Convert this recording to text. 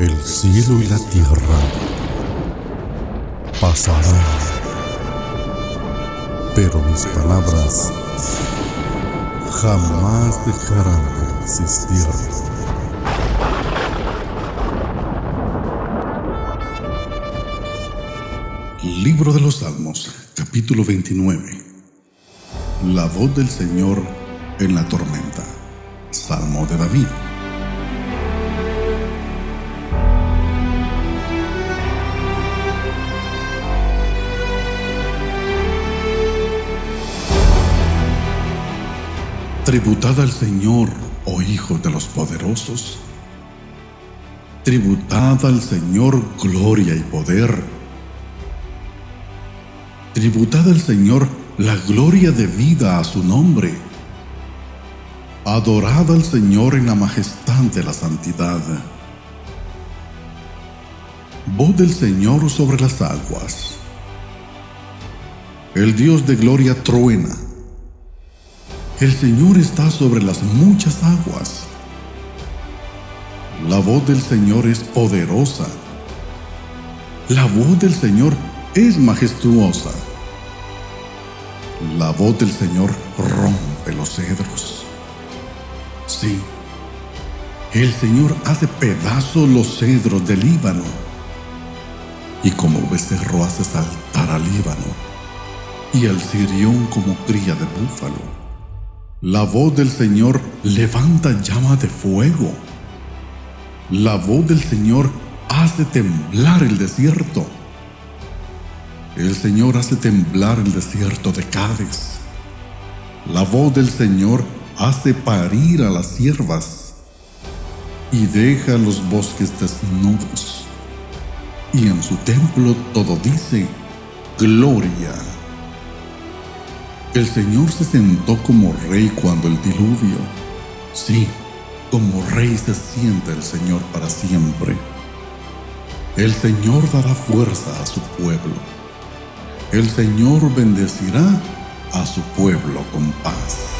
El cielo y la tierra pasarán, pero mis palabras jamás dejarán de existir. Libro de los Salmos, capítulo 29. La voz del Señor en la tormenta. Salmo de David. Tributad al Señor, oh hijos de los poderosos. Tributad al Señor gloria y poder. Tributad al Señor la gloria de vida a su nombre. Adorad al Señor en la majestad de la santidad. Voz del Señor sobre las aguas. El Dios de gloria truena. El Señor está sobre las muchas aguas. La voz del Señor es poderosa. La voz del Señor es majestuosa. La voz del Señor rompe los cedros. Sí, el Señor hace pedazos los cedros del Líbano y como becerro hace saltar al Líbano y al sirión como cría de búfalo. La voz del Señor levanta llama de fuego. La voz del Señor hace temblar el desierto. El Señor hace temblar el desierto de Cádiz. La voz del Señor hace parir a las siervas y deja los bosques desnudos. Y en su templo todo dice, Gloria. El Señor se sentó como rey cuando el diluvio. Sí, como rey se sienta el Señor para siempre. El Señor dará fuerza a su pueblo. El Señor bendecirá a su pueblo con paz.